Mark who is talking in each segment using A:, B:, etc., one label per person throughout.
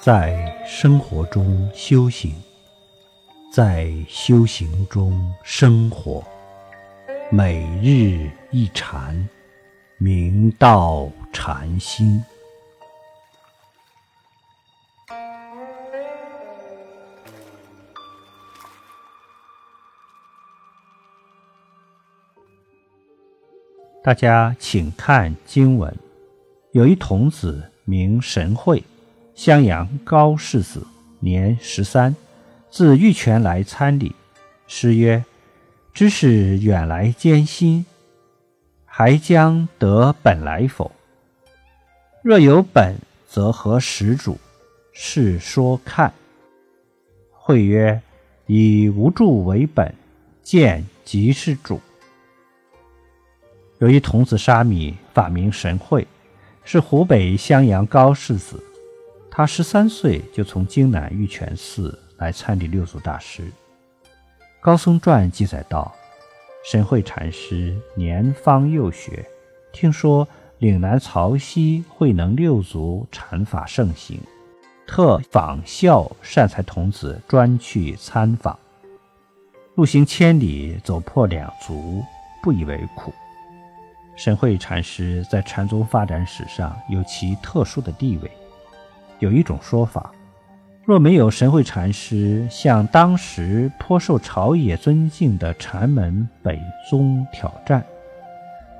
A: 在生活中修行，在修行中生活，每日一禅，明道禅心。大家请看经文，有一童子名神会，襄阳高士子，年十三，自玉泉来参礼。诗曰：“知是远来艰辛，还将得本来否？若有本，则何始主？是说看。”会曰：“以无助为本，见即是主。”有一童子沙弥，法名神会，是湖北襄阳高士子。他十三岁就从京南玉泉寺来参礼六祖大师。高僧传记载道，神会禅师年方幼学，听说岭南曹溪慧能六祖禅法盛行，特仿效善财童子专去参访。路行千里，走破两足，不以为苦。神会禅师在禅宗发展史上有其特殊的地位。有一种说法，若没有神会禅师向当时颇受朝野尊敬的禅门北宗挑战，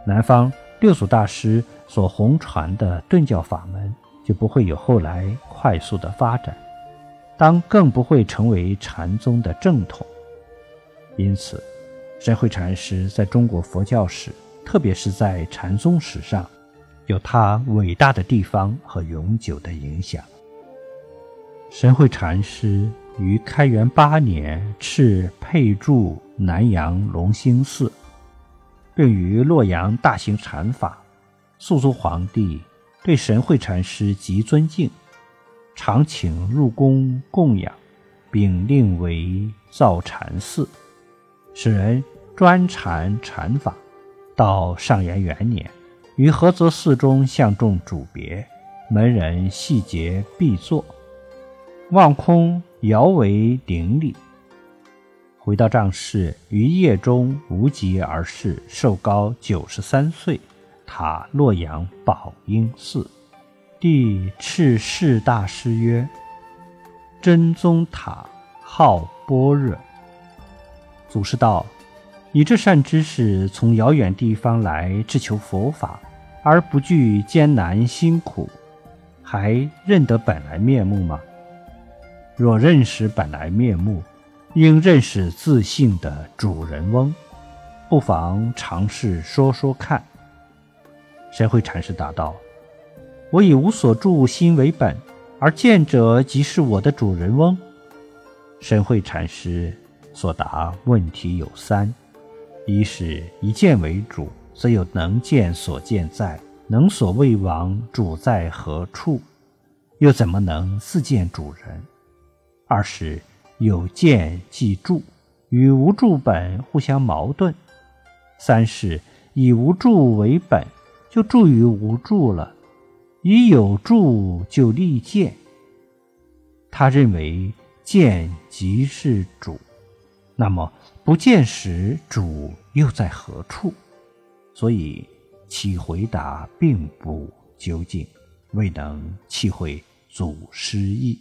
A: 南方六祖大师所弘传的顿教法门就不会有后来快速的发展，当更不会成为禅宗的正统。因此，神会禅师在中国佛教史。特别是在禅宗史上，有他伟大的地方和永久的影响。神会禅师于开元八年敕配筑南阳龙兴寺，并于洛阳大行禅法。肃宗皇帝对神会禅师极尊敬，常请入宫供养，并令为造禅寺，使人专禅禅法。到上元元年，于菏泽寺中相中主别，门人细节必作，望空遥为顶礼。回到帐室，于夜中无疾而逝，寿高九十三岁，塔洛阳宝应寺。帝敕释大师曰：“真宗塔号般若。”祖师道。以这善知识从遥远地方来志求佛法，而不惧艰难辛苦，还认得本来面目吗？若认识本来面目，应认识自信的主人翁，不妨尝试说说看。神会禅师答道：“我以无所住心为本，而见者即是我的主人翁。”神会禅师所答问题有三。一是以见为主，则有能见所见在，能所未亡，主在何处？又怎么能自见主人？二是有见即住，与无住本互相矛盾。三是以无住为本，就住于无住了；以有住就立见。他认为见即是主。那么不见时，主又在何处？所以其回答并不究竟，未能契会祖师意。